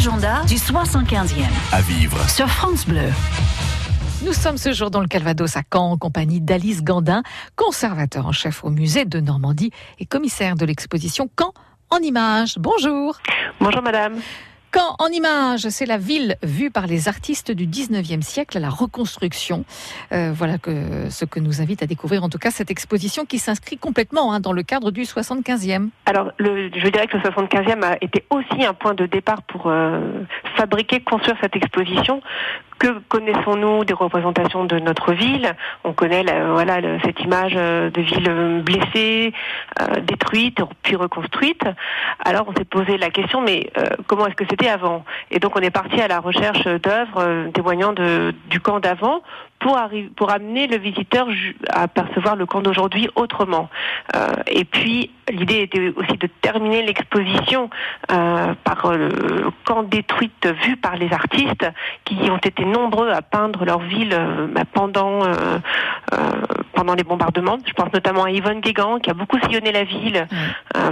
l'agenda du 75e. À vivre. Sur France Bleu. Nous sommes ce jour dans le Calvados à Caen en compagnie d'Alice Gandin, conservateur en chef au musée de Normandie et commissaire de l'exposition Caen en images. Bonjour. Bonjour madame. Caen en images, c'est la ville vue par les artistes du 19e siècle la reconstruction. Euh, voilà que, ce que nous invite à découvrir en tout cas cette exposition qui s'inscrit complètement hein, dans le cadre du 75e. Alors le, je dirais que le 75e a été aussi un point de départ pour euh, fabriquer, construire cette exposition que connaissons-nous des représentations de notre ville? On connaît voilà cette image euh, de ville blessée, euh, détruite, puis reconstruite. Alors on s'est posé la question, mais euh, comment est-ce que c'était avant? Et donc on est parti à la recherche d'œuvres témoignant de, du camp d'avant pour, pour amener le visiteur à percevoir le camp d'aujourd'hui autrement. Euh, et puis, l'idée était aussi de terminer l'exposition euh, par le camp détruite vu par les artistes qui ont été nombreux à peindre leur ville euh, bah, pendant euh, pendant les bombardements. Je pense notamment à Yvonne Guégan qui a beaucoup sillonné la ville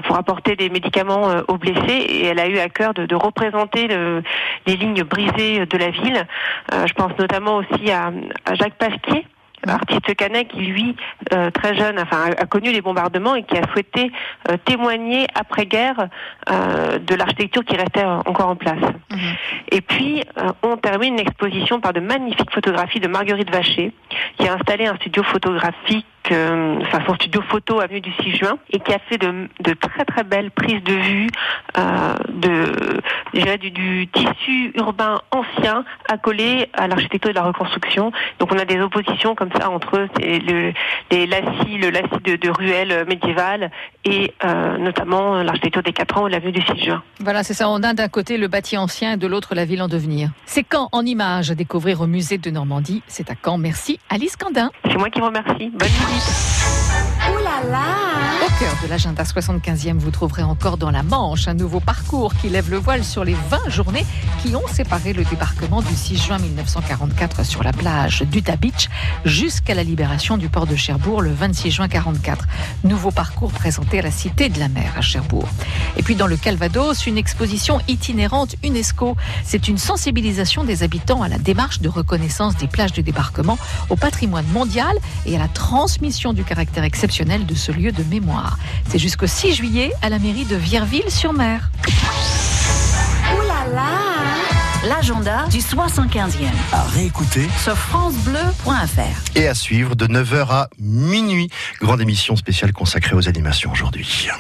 pour apporter des médicaments aux blessés et elle a eu à cœur de, de représenter le, les lignes brisées de la ville. je pense notamment aussi à, à Jacques Pasquier, artiste canet qui lui euh, très jeune enfin a connu les bombardements et qui a souhaité euh, témoigner après guerre euh, de l'architecture qui restait encore en place mhm. et puis on termine une exposition par de magnifiques photographies de Marguerite Vacher qui a installé un studio photographique enfin son studio photo avenue du 6 juin et qui a fait de, de très très belles prises de vue euh, de du, du, tissu urbain ancien accolé à l'architecture de la reconstruction. Donc on a des oppositions comme ça entre le, les lacis, le lacis de, de ruelles médiévales et euh, notamment l'architecture des quatre ans ou l'avenue du 6 juin. Voilà, c'est ça. On a d'un côté le bâti ancien et de l'autre la ville en devenir. C'est quand en images à découvrir au musée de Normandie? C'est à Caen. Merci Alice Candin. C'est moi qui vous remercie. Bonne nuit. Au cœur de l'agenda 75e, vous trouverez encore dans la Manche un nouveau parcours qui lève le voile sur les 20 journées qui ont séparé le débarquement du 6 juin 1944 sur la plage d'Utah Beach jusqu'à la libération du port de Cherbourg le 26 juin 44. Nouveau parcours présenté à la Cité de la Mer à Cherbourg. Et puis dans le Calvados, une exposition itinérante UNESCO. C'est une sensibilisation des habitants à la démarche de reconnaissance des plages de débarquement, au patrimoine mondial et à la transmission du caractère exceptionnel de ce lieu de mémoire. C'est jusqu'au 6 juillet à la mairie de Vierville-sur-Mer. L'agenda du 75e. À réécouter sur FranceBleu.fr. Et à suivre de 9h à minuit. Grande émission spéciale consacrée aux animations aujourd'hui.